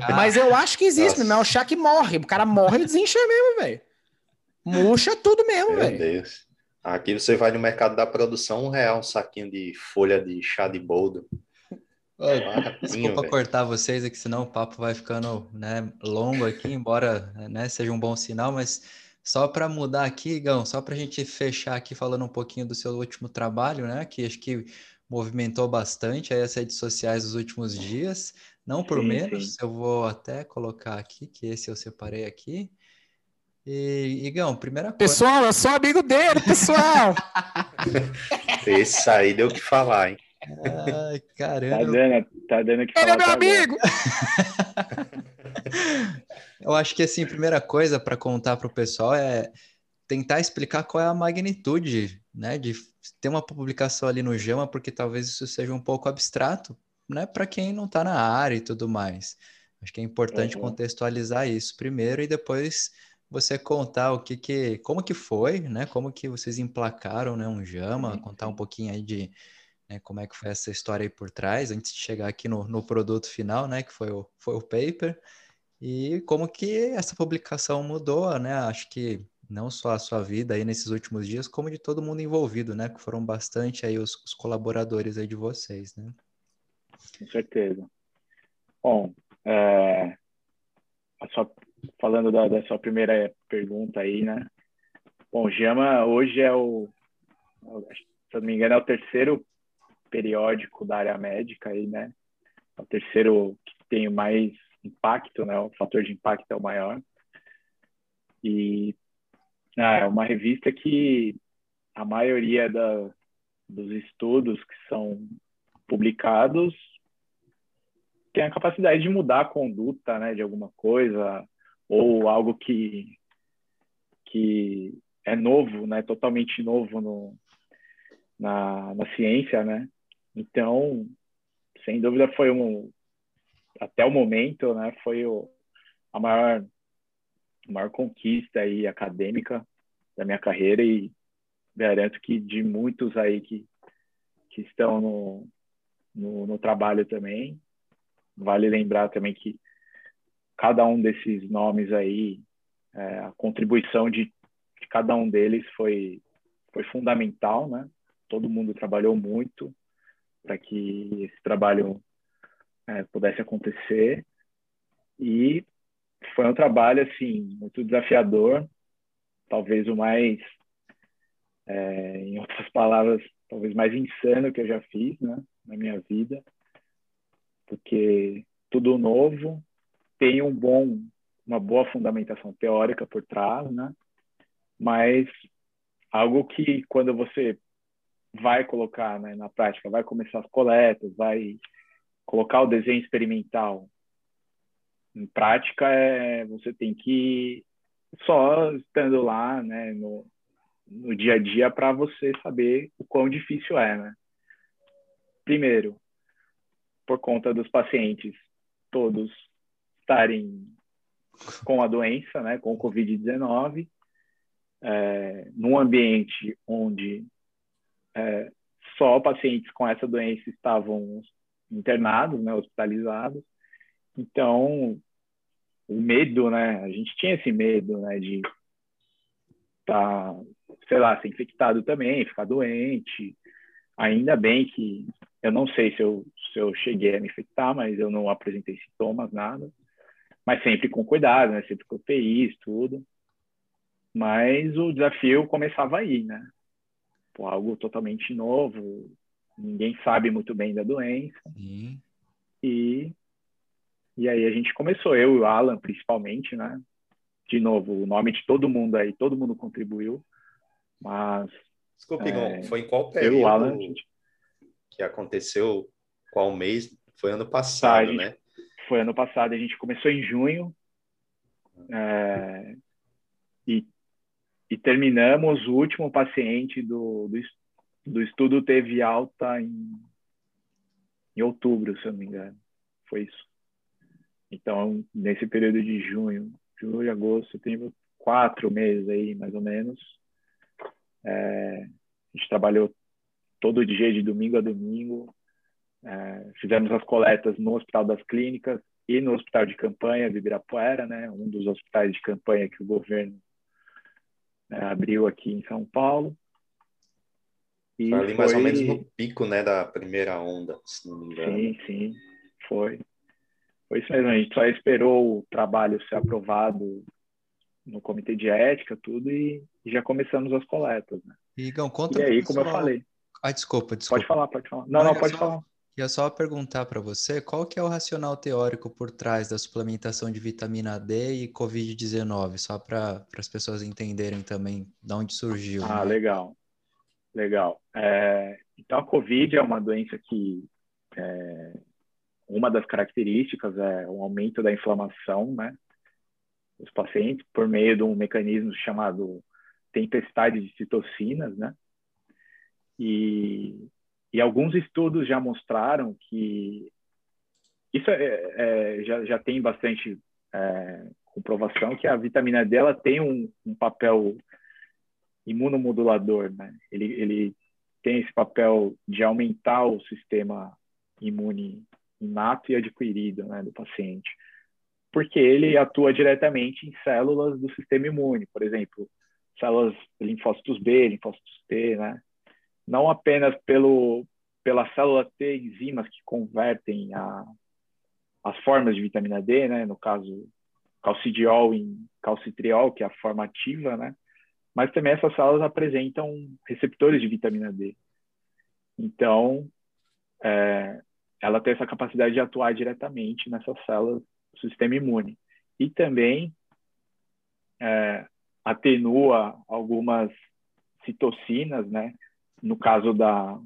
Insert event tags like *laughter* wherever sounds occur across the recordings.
*laughs* Mas eu acho que existe, não é o chá que morre. O cara morre e desincha mesmo, velho. Murcha tudo mesmo, velho. Meu Deus. Aqui você vai no mercado da produção, um real um saquinho de folha de chá de boldo. Desculpa véio. cortar vocês aqui, senão o papo vai ficando né, longo aqui, embora né, seja um bom sinal, mas só para mudar aqui, Gão, só para a gente fechar aqui falando um pouquinho do seu último trabalho, né? Que acho que movimentou bastante aí as redes sociais nos últimos dias. Não por sim, menos, sim. eu vou até colocar aqui, que esse eu separei aqui. E, Igão, primeira coisa. Pessoal, eu sou amigo dele, pessoal! *laughs* esse aí deu o que falar, hein? Ai, caramba. Tá dando, tá dando que Ele é meu amigo! *laughs* Eu acho que, assim, primeira coisa para contar para o pessoal é tentar explicar qual é a magnitude, né, de ter uma publicação ali no Jama, porque talvez isso seja um pouco abstrato, né, para quem não está na área e tudo mais. Acho que é importante uhum. contextualizar isso primeiro e depois você contar o que que, como que foi, né, como que vocês emplacaram, né, um Jama, uhum. contar um pouquinho aí de né, como é que foi essa história aí por trás, antes de chegar aqui no, no produto final, né, que foi o, foi o paper, e como que essa publicação mudou, né? Acho que não só a sua vida aí nesses últimos dias, como de todo mundo envolvido, né? Que foram bastante aí os, os colaboradores aí de vocês, né? Com certeza. Bom, é, sua, falando da, da, sua primeira pergunta aí, né? Bom, Jama hoje é o, se eu não me engano, é o terceiro periódico da área médica aí, né? É o terceiro que tem mais impacto, né? O fator de impacto é o maior. E ah, é uma revista que a maioria da, dos estudos que são publicados tem a capacidade de mudar a conduta, né, de alguma coisa ou algo que que é novo, né, totalmente novo no, na, na ciência, né? Então, sem dúvida foi um, até o momento, né, foi o, a maior, a maior conquista aí acadêmica da minha carreira e garanto que de muitos aí que, que estão no, no, no trabalho também. Vale lembrar também que cada um desses nomes aí, é, a contribuição de, de cada um deles foi, foi fundamental, né? Todo mundo trabalhou muito para que esse trabalho é, pudesse acontecer. E foi um trabalho, assim, muito desafiador, talvez o mais, é, em outras palavras, talvez mais insano que eu já fiz, né, na minha vida, porque tudo novo, tem um bom, uma boa fundamentação teórica por trás, né, mas algo que quando você vai colocar né, na prática, vai começar as coletas, vai colocar o desenho experimental em prática é você tem que só estando lá, né, no, no dia a dia para você saber o quão difícil é, né? Primeiro, por conta dos pacientes todos estarem com a doença, né, com o COVID-19, é, num ambiente onde é, só pacientes com essa doença estavam internados, né, hospitalizados. Então, o medo, né, a gente tinha esse medo, né, de estar, tá, sei lá, ser infectado também, ficar doente. Ainda bem que eu não sei se eu, se eu cheguei a me infectar, mas eu não apresentei sintomas, nada. Mas sempre com cuidado, né, sempre com UTIs, tudo. Mas o desafio começava aí, né? Pô, algo totalmente novo, ninguém sabe muito bem da doença. Sim. E, e aí a gente começou, eu e o Alan principalmente, né? De novo, o nome de todo mundo aí, todo mundo contribuiu, mas... Desculpe, é, foi em qual período eu, Alan, gente... que aconteceu, qual mês? Foi ano passado, tá, gente, né? Foi ano passado, a gente começou em junho, é, e, e terminamos o último paciente do, do, do estudo teve alta em, em outubro, se eu não me engano. Foi isso. Então, nesse período de junho, julho, agosto, setembro, quatro meses aí, mais ou menos. É, a gente trabalhou todo dia, de domingo a domingo. É, fizemos as coletas no Hospital das Clínicas, e no hospital de campanha de Ibirapuera, né, um dos hospitais de campanha que o governo né, abriu aqui em São Paulo. E foi ali mais ou menos no pico, né, da primeira onda, se não me engano. Sim, sim, foi. Foi isso mesmo, a gente só esperou o trabalho ser aprovado no comitê de ética, tudo, e, já começamos as coletas, né? Igão, conta E aí, como eu falei... Ah, desculpa, desculpa. Pode falar, pode falar. Não, não, pode só, falar. Ia só perguntar para você, qual que é o racional teórico por trás da suplementação de vitamina D e Covid-19, só para as pessoas entenderem também de onde surgiu. Ah, né? legal. Legal. É, então, a Covid é uma doença que é, uma das características é o aumento da inflamação, né? Dos pacientes por meio de um mecanismo chamado tempestade de citocinas, né? E, e alguns estudos já mostraram que isso é, é, já, já tem bastante é, comprovação que a vitamina D ela tem um, um papel imunomodulador, né? Ele, ele tem esse papel de aumentar o sistema imune inato e adquirido né, do paciente, porque ele atua diretamente em células do sistema imune, por exemplo, células linfócitos B, linfócitos T, né? Não apenas pelo pela célula T enzimas que convertem a, as formas de vitamina D, né? No caso, calcidiol em calcitriol, que é a forma ativa, né? Mas também essas células apresentam receptores de vitamina D. Então, é, ela tem essa capacidade de atuar diretamente nessas células do sistema imune. E também é, atenua algumas citocinas, né? No caso da,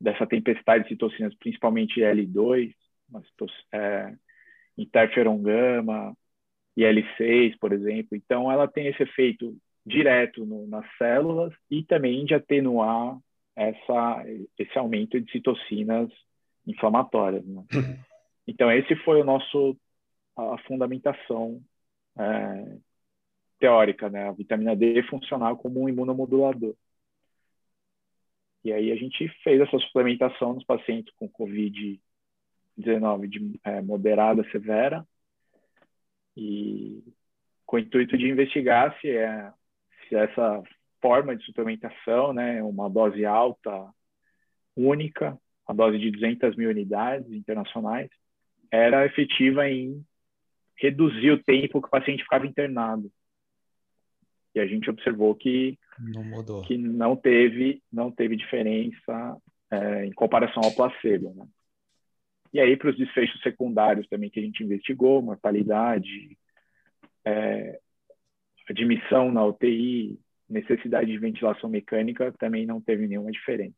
dessa tempestade de citocinas, principalmente L2, é, interferon gama e L6, por exemplo. Então, ela tem esse efeito direto no, nas células e também de atenuar essa, esse aumento de citocinas inflamatórias. Né? *laughs* Então, esse foi o nosso a fundamentação é, teórica, né? A vitamina D funcionar como um imunomodulador. E aí a gente fez essa suplementação nos pacientes com COVID-19 de é, moderada, severa, e com o intuito de investigar se, é, se essa forma de suplementação, né, uma dose alta, única, a dose de 200 mil unidades internacionais, era efetiva em reduzir o tempo que o paciente ficava internado. E a gente observou que não, que não teve não teve diferença é, em comparação ao placebo. Né? E aí para os desfechos secundários também que a gente investigou, mortalidade, é, admissão na UTI, necessidade de ventilação mecânica, também não teve nenhuma diferença.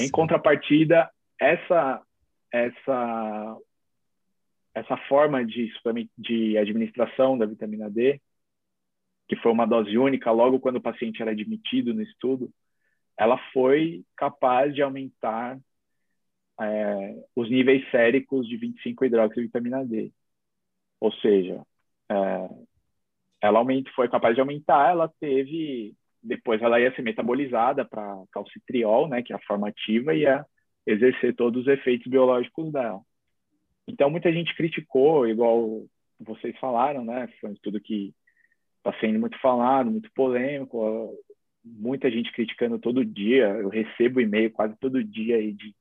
Em contrapartida, essa essa essa forma de, de administração da vitamina D, que foi uma dose única logo quando o paciente era admitido no estudo, ela foi capaz de aumentar é, os níveis séricos de 25-hidroxivitamina D. Ou seja, é, ela aumenta, foi capaz de aumentar, ela teve depois ela ia ser metabolizada para calcitriol, né, que é a forma ativa, e ia exercer todos os efeitos biológicos dela. Então, muita gente criticou, igual vocês falaram, né, foi um estudo que está sendo muito falado, muito polêmico, muita gente criticando todo dia, eu recebo e-mail quase todo dia aí de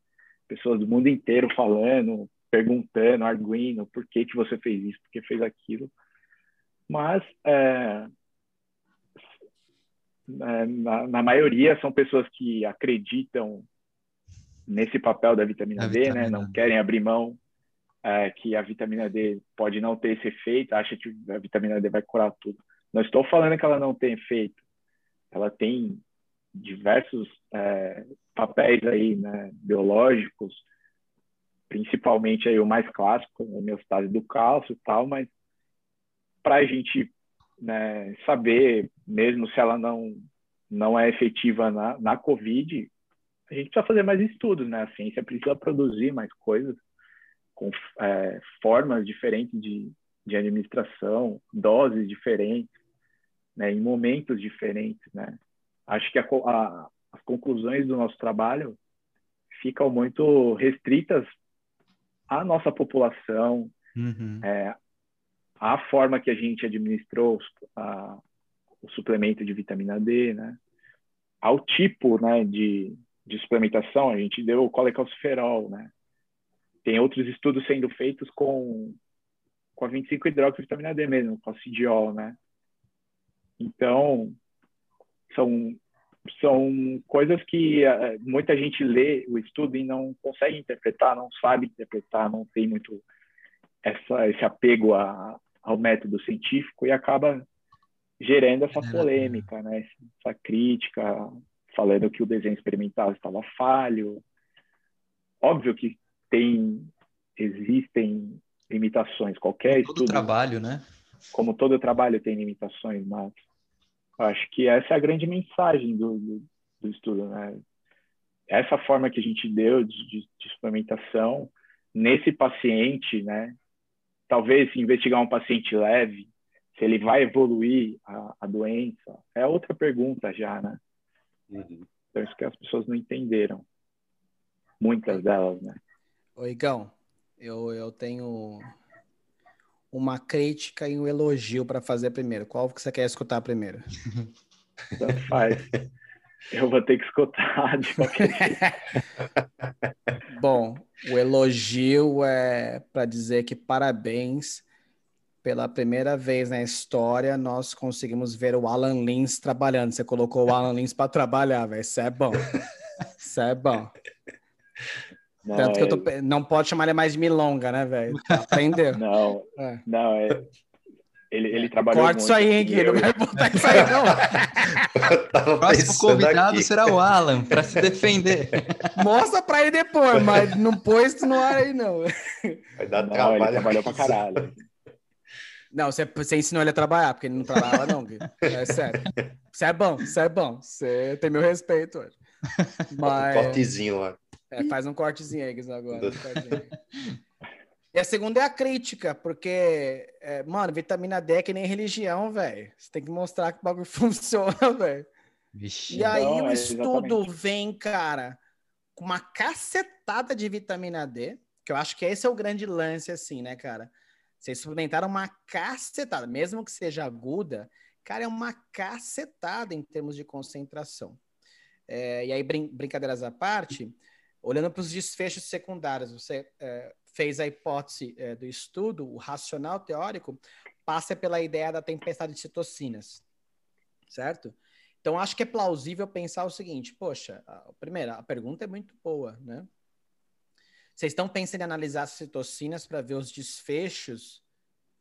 pessoas do mundo inteiro falando, perguntando, arguindo, por que, que você fez isso, por que fez aquilo. Mas é, é, na, na, maioria são pessoas que acreditam nesse papel da vitamina D, né? vitamina. né? Não querem abrir mão é, que a vitamina D pode não ter esse efeito, acha que a vitamina D vai curar tudo. Não estou falando que ela não tem efeito. Ela tem diversos é, papéis aí, né, biológicos, principalmente aí o mais clássico, a homeostase do cálcio e tal, mas para a gente né, saber, mesmo se ela não, não é efetiva na, na COVID, a gente precisa fazer mais estudos, né? A ciência precisa produzir mais coisas com é, formas diferentes de, de administração, doses diferentes, né, em momentos diferentes, né? Acho que a, a, as conclusões do nosso trabalho ficam muito restritas a nossa população, uhum. é, a forma que a gente administrou a, o suplemento de vitamina D, né? Ao tipo, né, de, de suplementação, a gente deu o colecalciferol, né? Tem outros estudos sendo feitos com com a 25 hidroxivitamina D mesmo, com a CIDIOL, né? Então, são são coisas que uh, muita gente lê o estudo e não consegue interpretar, não sabe interpretar, não tem muito essa, esse apego a, ao método científico e acaba gerando essa polêmica, né? Essa crítica, falando que o desenho experimental estava falho. Óbvio que tem, existem limitações. Qualquer todo estudo. trabalho, né? Como todo trabalho tem limitações, mas acho que essa é a grande mensagem do, do, do estudo, né? Essa forma que a gente deu de, de, de suplementação nesse paciente, né? Talvez investigar um paciente leve, se ele vai evoluir a, a doença, é outra pergunta já, né? Uhum. Então, isso que as pessoas não entenderam. Muitas delas, né? Oi, Igão, eu, eu tenho uma crítica e um elogio para fazer primeiro. Qual que você quer escutar primeiro? *laughs* Faz. Eu vou ter que escutar de qualquer *laughs* Bom, o elogio é para dizer que parabéns. Pela primeira vez na história, nós conseguimos ver o Alan Lins trabalhando. Você colocou o Alan Lins para trabalhar, velho. Isso é bom. *laughs* Isso é bom. Não, Tanto que eu tô... Não pode chamar ele mais de milonga, né, velho? *laughs* Aprendeu. Não, é. não, é... Ele, ele trabalhou Corta isso aí, hein, Gui? Não vai botar isso aí, não. *laughs* o próximo convidado aqui. será o Alan, para se defender. *laughs* Mostra para ele depois, mas não pôs isso no ar aí, não. Vai dar não, trabalho. Ele trabalhou pra caralho. Não, você, você ensinou ele a trabalhar, porque ele não trabalhava, não, Gui. É sério. Você é bom, você é bom. Você tem meu respeito hoje. Mas... Um cortezinho lá. É, faz um cortezinho aí, agora. Um e a segunda é a crítica, porque, é, mano, vitamina D é que nem religião, velho. Você tem que mostrar que o bagulho *laughs* funciona, velho. E aí não, o é estudo exatamente. vem, cara, com uma cacetada de vitamina D, que eu acho que esse é o grande lance, assim, né, cara? Vocês suplementaram uma cacetada, mesmo que seja aguda, cara, é uma cacetada em termos de concentração. É, e aí, brin brincadeiras à parte, Olhando para os desfechos secundários, você é, fez a hipótese é, do estudo, o racional teórico passa pela ideia da tempestade de citocinas, certo? Então, acho que é plausível pensar o seguinte: poxa, primeiro, a pergunta é muito boa, né? Vocês estão pensando em analisar as citocinas para ver os desfechos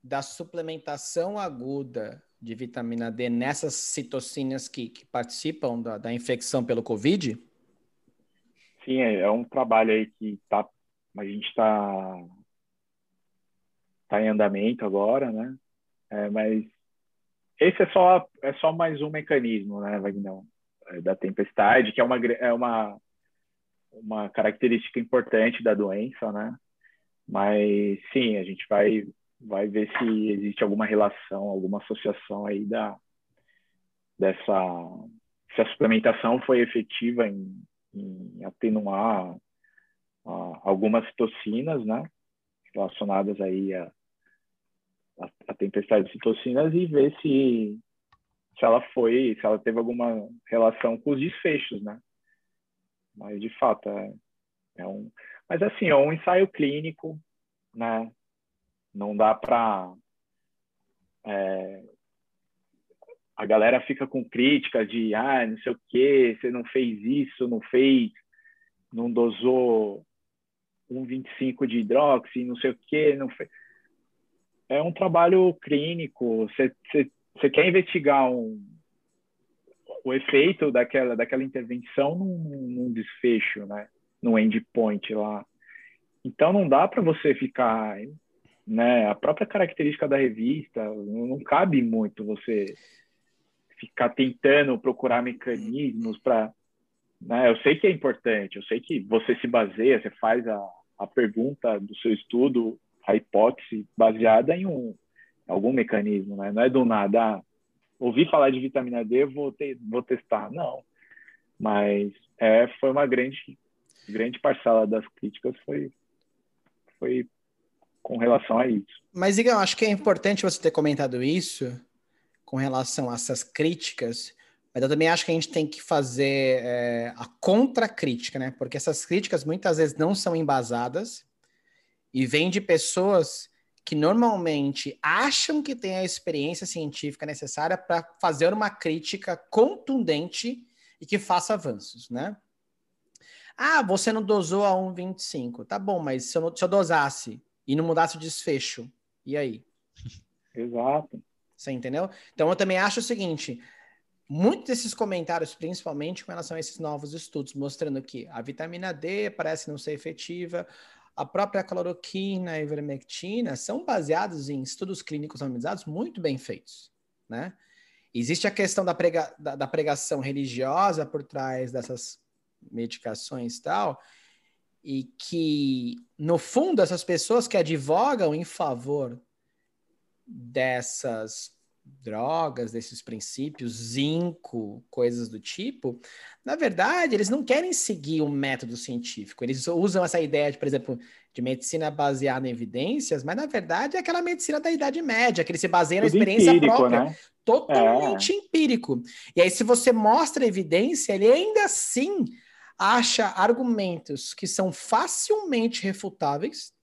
da suplementação aguda de vitamina D nessas citocinas que, que participam da, da infecção pelo Covid? Sim, é, é um trabalho aí que tá, a gente está tá em andamento agora, né? É, mas esse é só é só mais um mecanismo, né, Wagner? É, da tempestade, que é uma é uma uma característica importante da doença, né? Mas sim, a gente vai vai ver se existe alguma relação, alguma associação aí da dessa se a suplementação foi efetiva em em atenuar algumas citocinas, né, relacionadas aí a, a, a, tempestade de citocinas e ver se se ela foi, se ela teve alguma relação com os desfechos, né? Mas de fato é, é um, mas assim é um ensaio clínico, né? Não dá para é, a galera fica com crítica de, ah, não sei o que, você não fez isso, não fez, não dosou 1,25 de hidroxi, não sei o que, não fez. É um trabalho clínico, você, você, quer investigar um, o efeito daquela, daquela intervenção num, num desfecho, né? No endpoint lá. Então não dá para você ficar, né? A própria característica da revista não cabe muito você ficar tentando procurar mecanismos para. Né? Eu sei que é importante, eu sei que você se baseia, você faz a, a pergunta do seu estudo, a hipótese baseada em um algum mecanismo, né? Não é do nada. Ah, ouvi falar de vitamina D, vou, ter, vou testar. Não. Mas é, foi uma grande, grande parcela das críticas foi, foi com relação a isso. Mas, Igor, acho que é importante você ter comentado isso com relação a essas críticas, mas eu também acho que a gente tem que fazer é, a contracrítica, né? Porque essas críticas muitas vezes não são embasadas e vêm de pessoas que normalmente acham que têm a experiência científica necessária para fazer uma crítica contundente e que faça avanços, né? Ah, você não dosou a 1,25. Tá bom, mas se eu, se eu dosasse e não mudasse o desfecho, e aí? *laughs* Exato. Você entendeu? Então eu também acho o seguinte: muitos desses comentários, principalmente com relação a esses novos estudos, mostrando que a vitamina D parece não ser efetiva, a própria cloroquina e ivermectina são baseados em estudos clínicos randomizados muito bem feitos, né? Existe a questão da, prega, da, da pregação religiosa por trás dessas medicações e tal, e que, no fundo, essas pessoas que advogam em favor dessas drogas, desses princípios, zinco, coisas do tipo, na verdade, eles não querem seguir um método científico. Eles usam essa ideia, de, por exemplo, de medicina baseada em evidências, mas na verdade é aquela medicina da Idade Média, que ele se baseia na experiência empírico, própria. Né? Totalmente é. empírico. E aí, se você mostra evidência, ele ainda assim acha argumentos que são facilmente refutáveis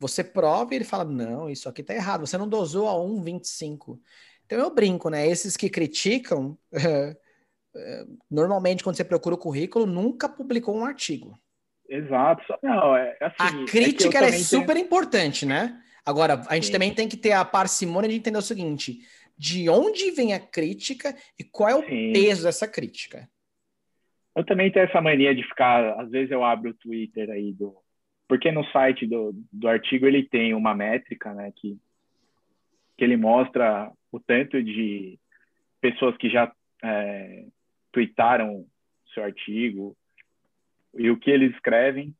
você prova e ele fala: não, isso aqui tá errado, você não dosou a 1,25. Então eu brinco, né? Esses que criticam, é, *laughs* é, normalmente quando você procura o currículo, nunca publicou um artigo. Exato. Não, é, assim, a é crítica é, é super tenho... importante, né? Agora, a gente Sim. também tem que ter a parcimônia de entender o seguinte: de onde vem a crítica e qual é o Sim. peso dessa crítica. Eu também tenho essa mania de ficar, às vezes eu abro o Twitter aí do, porque no site do, do artigo ele tem uma métrica, né, que, que ele mostra o tanto de pessoas que já é, tweetaram seu artigo e o que eles escrevem.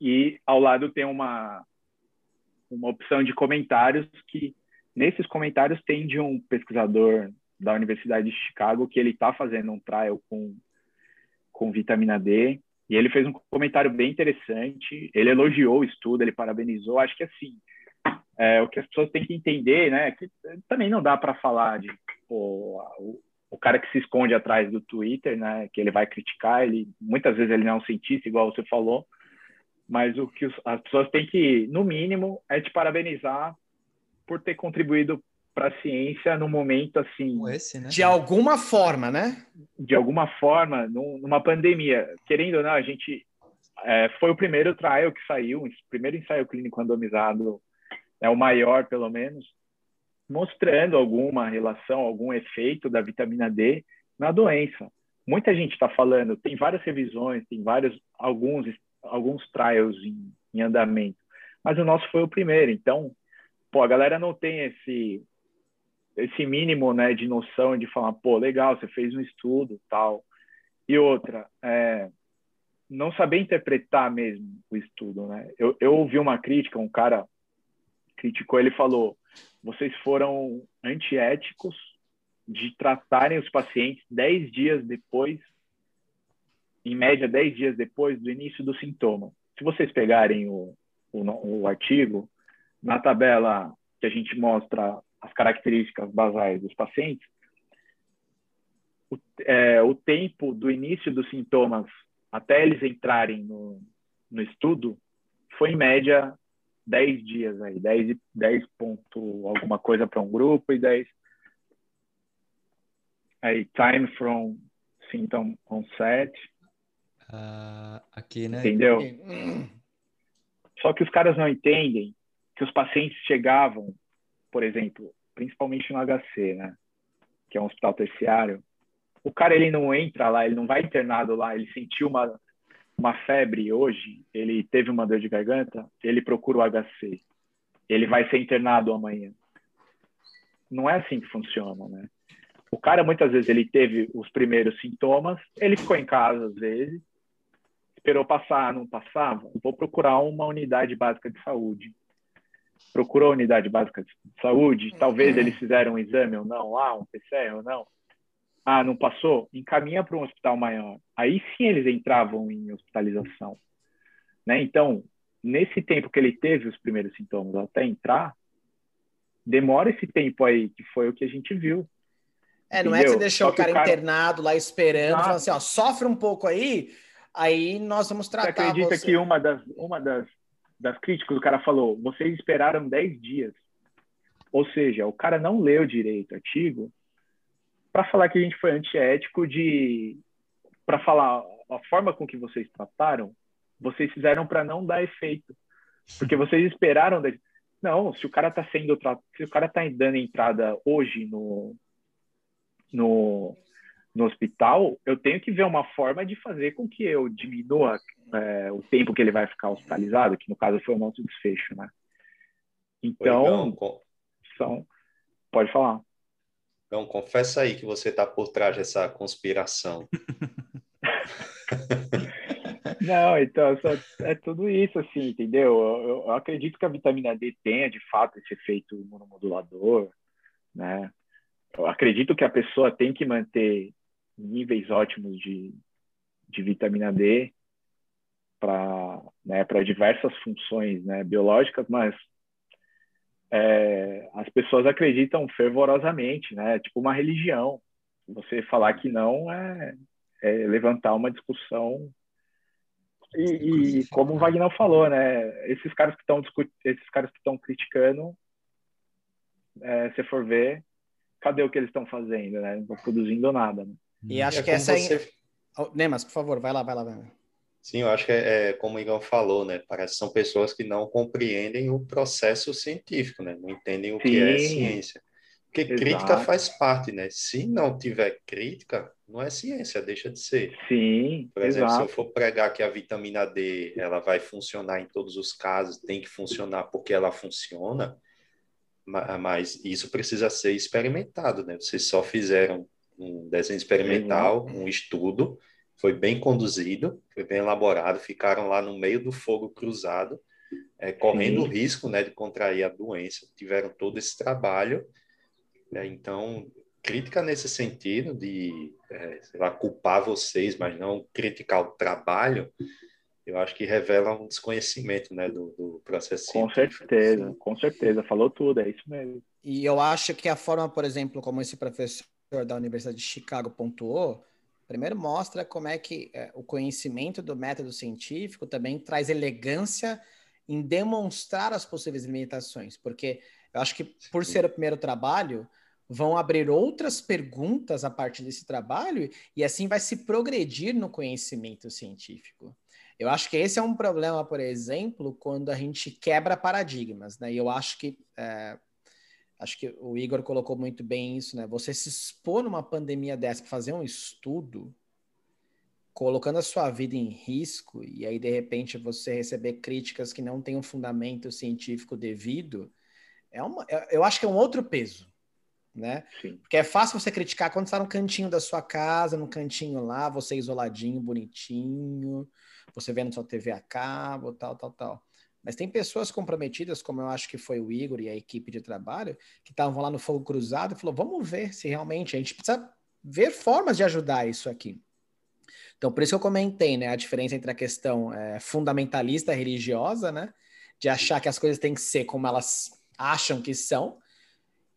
E ao lado tem uma, uma opção de comentários que nesses comentários tem de um pesquisador da Universidade de Chicago que ele está fazendo um trial com, com vitamina D e ele fez um comentário bem interessante. Ele elogiou o estudo, ele parabenizou. Acho que assim, é, o que as pessoas têm que entender, né? Que também não dá para falar de pô, o, o, cara que se esconde atrás do Twitter, né? Que ele vai criticar. Ele muitas vezes ele não é um cientista, igual você falou. Mas o que os, as pessoas têm que, no mínimo, é te parabenizar por ter contribuído para a ciência no momento assim. Esse, né? De alguma forma, né? De alguma forma, numa pandemia. Querendo ou não, a gente. É, foi o primeiro trial que saiu, o primeiro ensaio clínico randomizado, é o maior, pelo menos, mostrando alguma relação, algum efeito da vitamina D na doença. Muita gente está falando, tem várias revisões, tem vários, alguns, alguns trials em, em andamento, mas o nosso foi o primeiro. Então, pô, a galera não tem esse esse mínimo né, de noção de falar, pô, legal, você fez um estudo tal. E outra, é, não saber interpretar mesmo o estudo, né? Eu, eu ouvi uma crítica, um cara criticou, ele falou, vocês foram antiéticos de tratarem os pacientes 10 dias depois, em média 10 dias depois do início do sintoma. Se vocês pegarem o, o, o artigo, na tabela que a gente mostra as características basais dos pacientes, o, é, o tempo do início dos sintomas até eles entrarem no, no estudo foi em média 10 dias aí, 10, 10 ponto alguma coisa para um grupo e 10 aí time from symptom onset. Uh, aqui, né? Entendeu? Só que os caras não entendem que os pacientes chegavam por exemplo, principalmente no HC, né? Que é um hospital terciário, o cara ele não entra lá, ele não vai internado lá, ele sentiu uma uma febre hoje, ele teve uma dor de garganta, ele procura o HC. Ele vai ser internado amanhã. Não é assim que funciona, né? O cara muitas vezes ele teve os primeiros sintomas, ele ficou em casa às vezes, esperou passar, não passava, vou procurar uma unidade básica de saúde procurou a unidade básica de saúde, talvez eles fizeram um exame ou não lá, um PCR ou não. Ah, não passou? Encaminha para um hospital maior. Aí sim eles entravam em hospitalização. Né? Então, nesse tempo que ele teve os primeiros sintomas até entrar, demora esse tempo aí, que foi o que a gente viu. É, não Entendeu? é que você deixou o cara, o cara, internado lá esperando, falando assim, ó, sofre um pouco aí, aí nós vamos tratar você. acredita você. que uma das, uma das, das críticas, o cara falou, vocês esperaram 10 dias. Ou seja, o cara não leu direito o artigo para falar que a gente foi antiético de... para falar a forma com que vocês trataram, vocês fizeram para não dar efeito. Porque vocês esperaram... De... Não, se o cara está sendo... Se o cara está dando entrada hoje no no, no hospital, eu tenho que ver uma forma de fazer com que eu diminua é, o tempo que ele vai ficar hospitalizado, que no caso foi o nosso desfecho, né? Então, são... pode falar. Então, confessa aí que você está por trás dessa conspiração. *laughs* Não, então, é tudo isso, assim, entendeu? Eu, eu, acredito que a vitamina D tenha, de fato, esse efeito imunomodulador, né? eu acredito que a pessoa tem que manter níveis ótimos de, de vitamina D para né, diversas funções né, biológicas, mas é, as pessoas acreditam fervorosamente, né? Tipo uma religião. Você falar que não é, é levantar uma discussão. E, e, como o Wagner falou, né? Esses caras que estão esses caras que estão criticando, é, se for ver, cadê o que eles estão fazendo, né? Não estão produzindo nada. Né? E acho é que essa você... é... Oh, Nemas, por favor, vai lá, vai lá, vai lá. Sim, eu acho que é, é, como o Igor falou, né? Parece que são pessoas que não compreendem o processo científico, né? Não entendem o Sim. que é ciência. Porque Exato. crítica faz parte, né? Se não tiver crítica, não é ciência, deixa de ser. Sim. Por exemplo, Exato. se eu for pregar que a vitamina D ela vai funcionar em todos os casos, tem que funcionar porque ela funciona, mas isso precisa ser experimentado, né? Vocês só fizeram um desenho experimental, um estudo, foi bem conduzido, foi bem elaborado, ficaram lá no meio do fogo cruzado, é, correndo o risco, né, de contrair a doença, tiveram todo esse trabalho, né? então crítica nesse sentido de, é, sei lá, culpar vocês, mas não criticar o trabalho, eu acho que revela um desconhecimento né, do, do processo. Com certeza, com certeza, falou tudo, é isso mesmo. E eu acho que a forma, por exemplo, como esse professor da Universidade de Chicago pontuou, primeiro mostra como é que é, o conhecimento do método científico também traz elegância em demonstrar as possíveis limitações, porque eu acho que por ser o primeiro trabalho, vão abrir outras perguntas a partir desse trabalho e assim vai se progredir no conhecimento científico. Eu acho que esse é um problema, por exemplo, quando a gente quebra paradigmas, né? E eu acho que é, acho que o Igor colocou muito bem isso, né? Você se expor numa pandemia dessa para fazer um estudo, colocando a sua vida em risco, e aí de repente você receber críticas que não têm um fundamento científico devido, é uma, é, eu acho que é um outro peso. Né? Sim. Porque é fácil você criticar quando está no cantinho da sua casa, no cantinho lá, você isoladinho, bonitinho, você vendo sua TV a cabo, tal, tal, tal. Mas tem pessoas comprometidas, como eu acho que foi o Igor e a equipe de trabalho, que estavam lá no fogo cruzado e falou: vamos ver se realmente a gente precisa ver formas de ajudar isso aqui. Então, por isso que eu comentei, né, a diferença entre a questão é, fundamentalista religiosa, né, de achar que as coisas têm que ser como elas acham que são,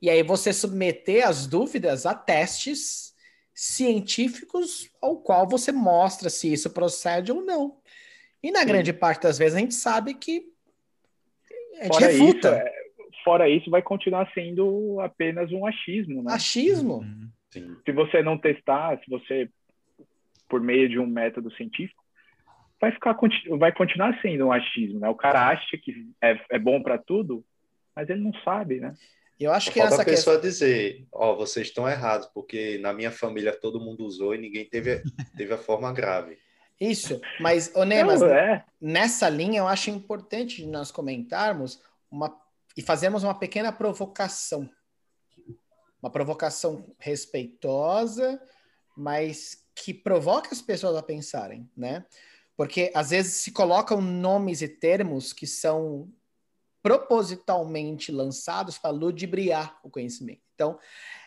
e aí você submeter as dúvidas a testes científicos ao qual você mostra se isso procede ou não. E na grande parte das vezes a gente sabe que gente fora refuta. Isso, é, fora isso, vai continuar sendo apenas um achismo, né? Achismo. Uhum. Sim. Se você não testar, se você por meio de um método científico, vai ficar vai continuar sendo um achismo, né? O cara acha que é, é bom para tudo, mas ele não sabe, né? Eu acho que Falta essa a pessoa questão... dizer, ó, oh, vocês estão errados, porque na minha família todo mundo usou e ninguém teve, teve a forma grave. Isso, mas, ô Nemas, é. nessa linha eu acho importante nós comentarmos uma, e fazermos uma pequena provocação. Uma provocação respeitosa, mas que provoca as pessoas a pensarem, né? Porque às vezes se colocam nomes e termos que são propositalmente lançados para ludibriar o conhecimento. Então,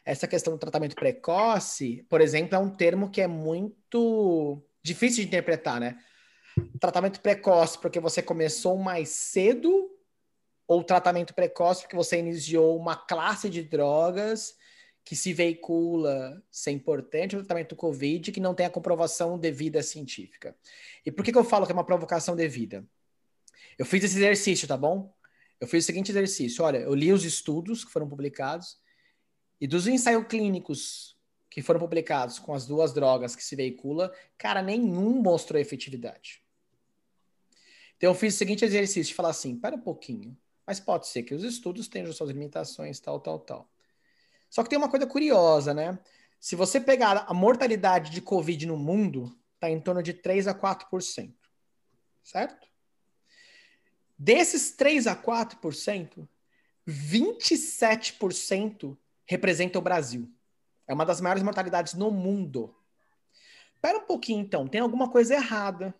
essa questão do tratamento precoce, por exemplo, é um termo que é muito difícil de interpretar, né? Tratamento precoce porque você começou mais cedo ou tratamento precoce porque você iniciou uma classe de drogas que se veicula ser importante, o tratamento do Covid que não tem a comprovação devida científica. E por que, que eu falo que é uma provocação devida? Eu fiz esse exercício, tá bom? Eu fiz o seguinte exercício. Olha, eu li os estudos que foram publicados e dos ensaios clínicos que foram publicados com as duas drogas que se veicula, cara, nenhum mostrou efetividade. Então eu fiz o seguinte exercício de falar assim, para um pouquinho, mas pode ser que os estudos tenham suas limitações, tal, tal, tal. Só que tem uma coisa curiosa, né? Se você pegar a mortalidade de Covid no mundo, está em torno de 3 a 4%. Certo? Desses 3 a 4%, 27% representa o Brasil. É uma das maiores mortalidades no mundo. Espera um pouquinho, então. Tem alguma coisa errada.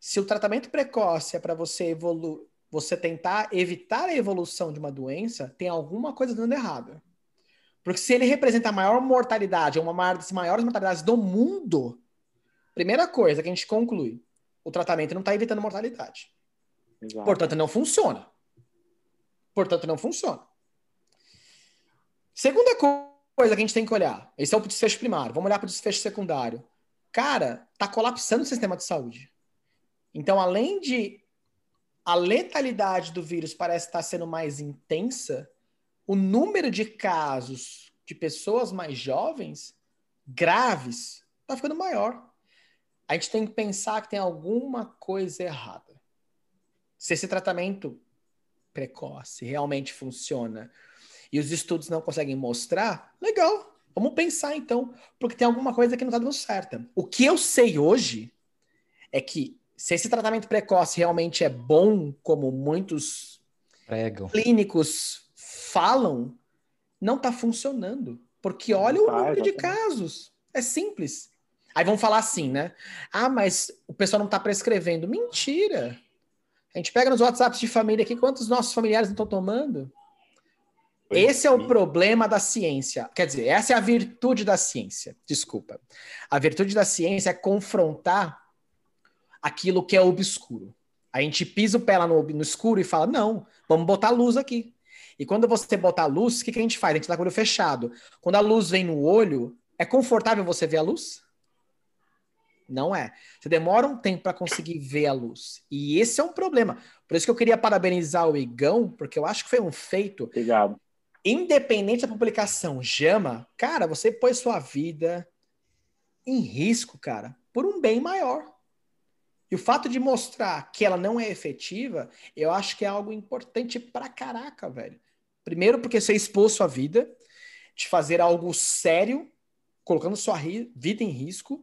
Se o tratamento precoce é para você evoluir, você tentar evitar a evolução de uma doença, tem alguma coisa dando errado. Porque se ele representa a maior mortalidade, uma das maiores mortalidades do mundo, primeira coisa que a gente conclui, o tratamento não está evitando mortalidade. Exato. Portanto, não funciona. Portanto, não funciona. Segunda coisa que a gente tem que olhar, esse é o desfecho primário, vamos olhar para o desfecho secundário. Cara, tá colapsando o sistema de saúde. Então, além de a letalidade do vírus parece estar sendo mais intensa, o número de casos de pessoas mais jovens graves está ficando maior. A gente tem que pensar que tem alguma coisa errada. Se esse tratamento precoce realmente funciona e os estudos não conseguem mostrar, legal. Vamos pensar então, porque tem alguma coisa que não está dando certo. O que eu sei hoje é que se esse tratamento precoce realmente é bom, como muitos Pregam. clínicos falam, não está funcionando. Porque olha o tá, número de casos. É simples. Aí vão falar assim, né? Ah, mas o pessoal não está prescrevendo. Mentira! A gente pega nos WhatsApps de família aqui quantos nossos familiares não estão tomando. Esse é o problema da ciência. Quer dizer, essa é a virtude da ciência. Desculpa. A virtude da ciência é confrontar aquilo que é obscuro. A gente pisa o pé lá no, no escuro e fala: não, vamos botar luz aqui. E quando você botar luz, o que, que a gente faz? A gente tá com o olho fechado. Quando a luz vem no olho, é confortável você ver a luz? Não é. Você demora um tempo para conseguir ver a luz. E esse é um problema. Por isso que eu queria parabenizar o Igão, porque eu acho que foi um feito. Obrigado. Independente da publicação, Jama, cara, você pôs sua vida em risco, cara, por um bem maior. E o fato de mostrar que ela não é efetiva, eu acho que é algo importante pra caraca, velho. Primeiro, porque você expôs sua vida, de fazer algo sério, colocando sua vida em risco.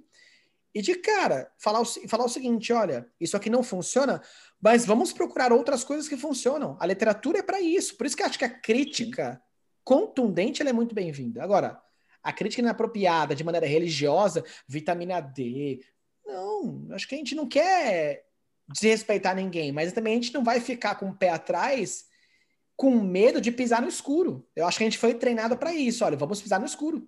E de cara, falar o, falar o seguinte: olha, isso aqui não funciona, mas vamos procurar outras coisas que funcionam. A literatura é para isso. Por isso que eu acho que a crítica contundente é muito bem-vinda. Agora, a crítica inapropriada, de maneira religiosa, vitamina D. Não, acho que a gente não quer desrespeitar ninguém, mas também a gente não vai ficar com o pé atrás com medo de pisar no escuro. Eu acho que a gente foi treinado para isso. Olha, vamos pisar no escuro.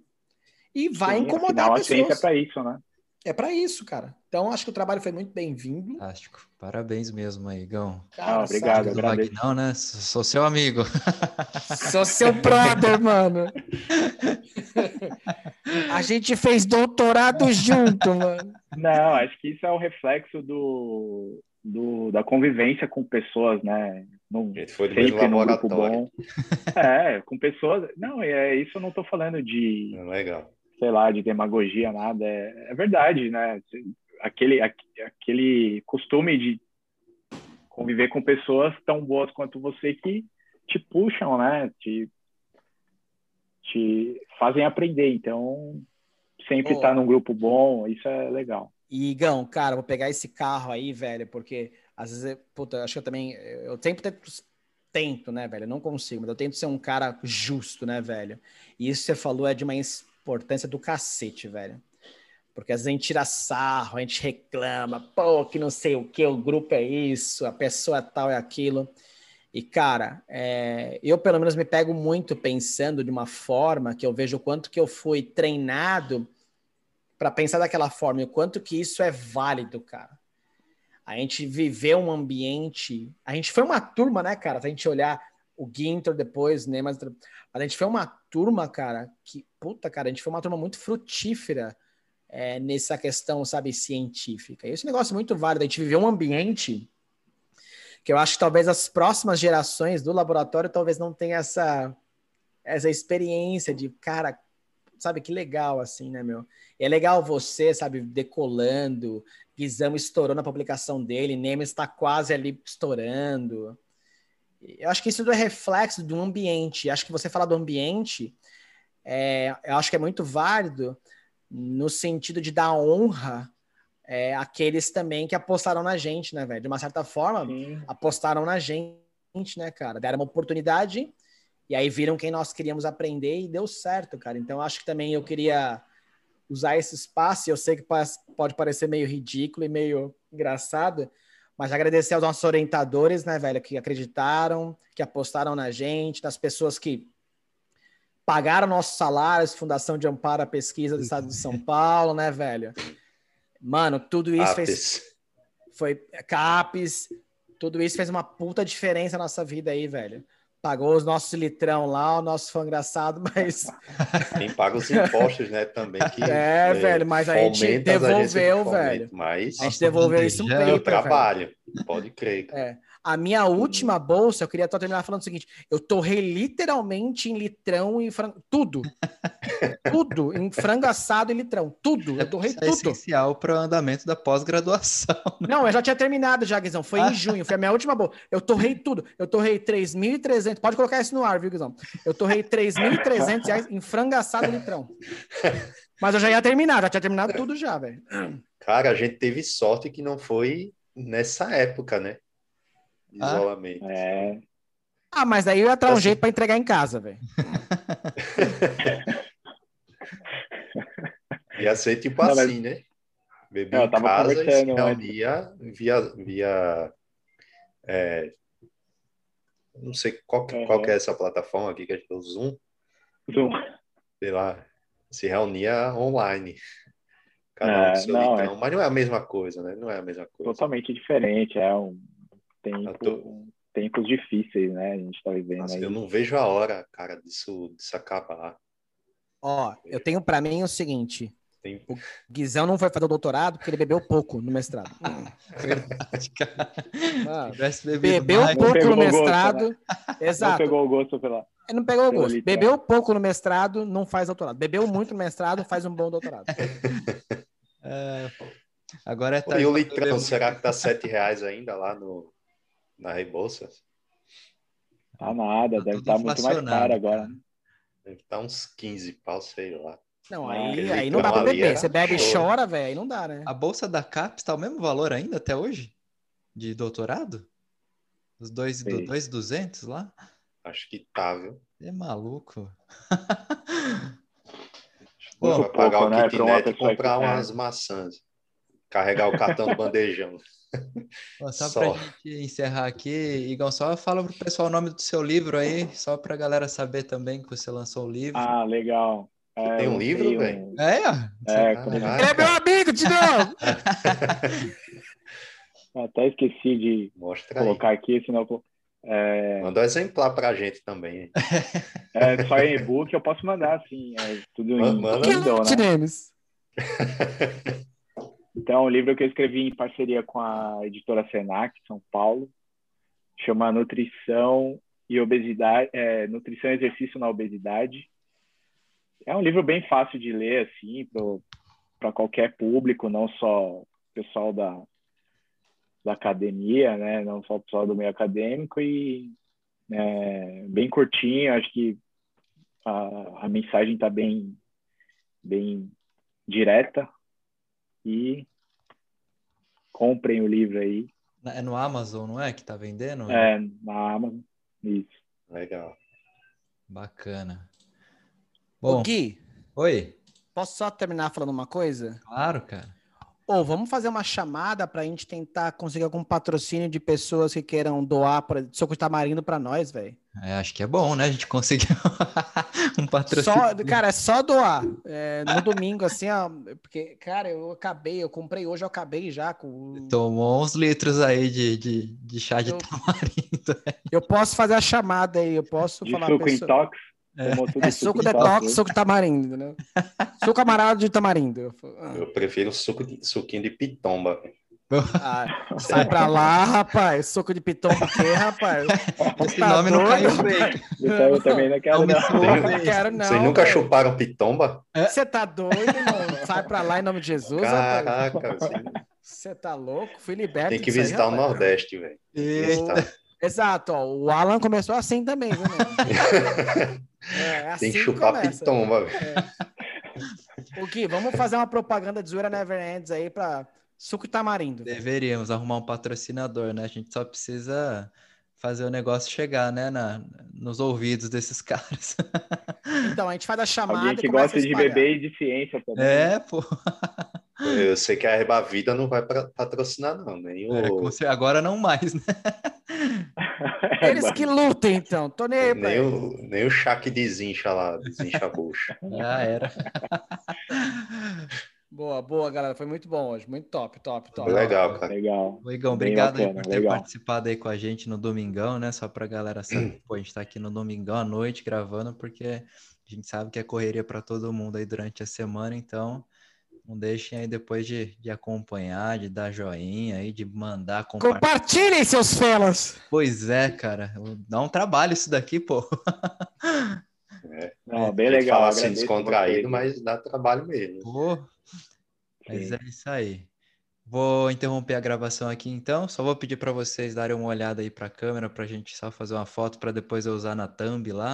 E vai Sim, incomodar afinal, pessoas. A é para isso, né? É para isso, cara. Então, acho que o trabalho foi muito bem-vindo. Fantástico. Parabéns mesmo aí, Gão. Cara, ah, obrigado, do Magnão, né? Sou seu amigo. *laughs* Sou seu brother, mano. *laughs* A gente fez doutorado junto, mano. Não, acho que isso é o reflexo do, do, da convivência com pessoas, né? Não, foi do mesmo laboratório. É, com pessoas. Não, é isso eu não estou falando de. É legal. Sei lá, de demagogia, nada. É, é verdade, né? Aquele, aquele costume de conviver com pessoas tão boas quanto você que te puxam, né? Te, te fazem aprender. Então, sempre estar tá num grupo bom, isso é legal. E, Igão, cara, vou pegar esse carro aí, velho, porque às vezes, puta, acho que eu também, eu sempre tento, tento, né, velho, eu não consigo, mas eu tento ser um cara justo, né, velho. E isso que você falou é de uma importância do cacete, velho. Porque às vezes a gente tira sarro, a gente reclama, pô, que não sei o que, o grupo é isso, a pessoa tal é aquilo. E, cara, é, eu pelo menos me pego muito pensando de uma forma que eu vejo o quanto que eu fui treinado para pensar daquela forma e o quanto que isso é válido, cara. a gente viveu um ambiente. A gente foi uma turma, né, cara? Se a gente olhar o Ginter depois, né? Mas a gente foi uma turma, cara, que, puta, cara, a gente foi uma turma muito frutífera é, nessa questão, sabe, científica. E esse negócio é muito válido. A gente viveu um ambiente que eu acho que talvez as próximas gerações do laboratório talvez não tenham essa, essa experiência de, cara, sabe, que legal, assim, né, meu? é legal você, sabe, decolando, Guizão estourou na publicação dele, Nemes está quase ali estourando. Eu acho que isso é reflexo do ambiente. Acho que você falar do ambiente, é, eu acho que é muito válido no sentido de dar honra é, àqueles também que apostaram na gente, né, velho? De uma certa forma, Sim. apostaram na gente, né, cara? Deram uma oportunidade e aí viram quem nós queríamos aprender e deu certo, cara. Então, acho que também eu queria usar esse espaço, eu sei que pode parecer meio ridículo e meio engraçado, mas agradecer aos nossos orientadores, né, velho, que acreditaram, que apostaram na gente, das pessoas que pagaram nossos salários, Fundação de Amparo à Pesquisa do Estado de São *laughs* Paulo, né, velho? Mano, tudo isso Capes. fez. Foi CAPES, tudo isso fez uma puta diferença na nossa vida aí, velho pagou os nossos litrão lá, o nosso fã engraçado, mas. *laughs* Quem paga os impostos, né? Também que. É, é velho, mas a gente devolveu, a gente velho. Mas a gente devolveu isso um tempo. trabalho, velho. pode crer. É. A minha última bolsa, eu queria só terminar falando o seguinte: eu torrei literalmente em litrão e frango. Tudo. *laughs* tudo. Em frango assado e litrão. Tudo. Eu torrei Isso é tudo. É essencial para o andamento da pós-graduação. Né? Não, eu já tinha terminado, já, Guizão. Foi em junho. Foi a minha última bolsa. Eu torrei tudo. Eu torrei 3.300. Pode colocar isso no ar, viu, Guizão? Eu torrei 3.300 reais em frango assado e litrão. Mas eu já ia terminar. Já tinha terminado tudo já, velho. Cara, a gente teve sorte que não foi nessa época, né? Isolamento. Ah, é. Ah, mas aí eu ia dar um assim... jeito para entregar em casa, velho. *laughs* ia ser tipo não, assim, mas... né? Beber em casa e se reunia via, via é... não sei qual, uhum. qual é essa plataforma aqui que a gente usa, Zoom? Zoom. Sei lá, se reunia online. Cada um é, seu não, é... Mas não é a mesma coisa, né? Não é a mesma coisa. Totalmente diferente, é um tempo, tô... tempos difíceis, né? A gente tá vivendo Nossa, aí. Eu não vejo a hora, cara, disso, disso acabar. Ó, eu tenho para mim o seguinte. Tem... O Guizão não foi fazer o doutorado porque ele bebeu pouco no mestrado. *laughs* Verdade, cara. Ah, bebeu mais. pouco no mestrado. Gosto, né? *laughs* Exato. Não pegou o gosto pela. Ele não pegou o gosto. Bebeu pouco no mestrado, não faz doutorado. Bebeu muito no mestrado, faz um bom doutorado. *laughs* É, agora é tá E o litrão, será que tá sete reais ainda lá no, na Rebouças? Tá nada, tá deve estar tá muito mais caro agora. Deve estar tá uns 15 pau, sei lá. Não, aí, aí não dá pra beber. Você bebe e chora, velho, aí não dá, né? A bolsa da CAPES tá o mesmo valor ainda até hoje? De doutorado? Os dois, do, dois 200 lá? Acho que tá, viu? É maluco. Bom, vai pagar pouco, o né, kitnet e comprar umas maçãs. Carregar o cartão do bandejão. *laughs* Bom, só, só. pra gente encerrar aqui, Igão, só fala pro pessoal o nome do seu livro aí, só pra galera saber também que você lançou o livro. Ah, legal. É, Tem um livro, velho? Um... É, é, é meu amigo, de novo! *laughs* Até esqueci de Mostra colocar aí. aqui, senão... É... Manda um exemplar pra gente também. É, só em e-book eu posso mandar, sim. É tudo em... Manda. Então, né? *laughs* Então, é um livro que eu escrevi em parceria com a editora Senac, São Paulo, chama Nutrição e Obesidade, é, Nutrição e Exercício na Obesidade. É um livro bem fácil de ler, assim, para qualquer público, não só pessoal da, da academia, né? Não só o pessoal do meio acadêmico e é, bem curtinho. Acho que a, a mensagem está bem, bem direta e comprem o livro aí. É no Amazon, não é? Que tá vendendo? É, na Amazon. Isso. Legal. Bacana. Bom, Ô Gui. Oi. Posso só terminar falando uma coisa? Claro, cara. Ou vamos fazer uma chamada para a gente tentar conseguir algum patrocínio de pessoas que queiram doar para soco de tamarindo para nós, velho. É, acho que é bom, né? A gente conseguir *laughs* um patrocínio. Só, cara, é só doar. É, no domingo, assim, ó, porque, cara, eu acabei, eu comprei hoje, eu acabei já com. Tomou uns litros aí de, de, de chá de Eu- tamarindo. *laughs* Eu posso fazer a chamada aí, eu posso De falar. suco pessoa- intox. tomou tudo É suco detox, né? suco de tamarindo, entendeu? *laughs* Suco amarado de tamarindo. Eu ah, Eu prefiro suco de, suquinho de pitomba. Ah, *laughs* sai pra lá, rapaz. Suco de piton o quê, rapaz? Esse Tá nome não caiu bem. Eu, eu também não quero, Não não. Não quero, não. Vocês nunca chuparam pitomba? Você tá doido, mano? Sai pra lá em nome de Jesus, rapaz. Caraca, você Você tá louco? Fui liberto. tem que disso aí, visitar o rapaz. Nordeste, velho. Visitar. Exato, ó, o Alan começou assim também, viu, mano? *laughs* É, é assim Tem que chupar começa. pitomba, velho. O Gui, vamos fazer uma propaganda de Zoeira Never Ends aí pra suco de tamarindo. Deveríamos arrumar um patrocinador, né? A gente só precisa fazer o negócio chegar, né? Na, nos ouvidos desses *laughs* caras. Então, a gente faz a chamada Alguém que gosta a de beber e de ciência também. É, pô. Eu sei que a Herba Vida não vai pra- patrocinar, não. Nem É, o, cer- agora não mais, né? *laughs* Eles que lutem, então. Tô nem aí pra nem o, nem o chá que desincha lá, desincha a bucha. Já era. *laughs* Boa, boa, galera. Foi muito bom hoje. Muito top, top, top. Legal, cara. Legal. Ô, Igão, obrigado aí bacana, por ter legal. participado aí com a gente no domingão, né? Só pra galera saber, *clears throat* pô, a gente tá aqui no domingão à noite gravando, porque a gente sabe que é correria pra todo mundo aí durante a semana, então não deixem aí depois de, de acompanhar, de dar joinha aí, de mandar compartilhar. Compartilhem, seus felas! Pois é, cara, dá um trabalho isso daqui, pô. *laughs* Não, bem Tem que legal. falar assim descontraído, mas dá trabalho mesmo. Pô, mas é isso aí. Vou interromper a gravação aqui então. Só vou pedir para vocês darem uma olhada aí para a câmera para a gente só fazer uma foto para depois eu usar na thumb lá.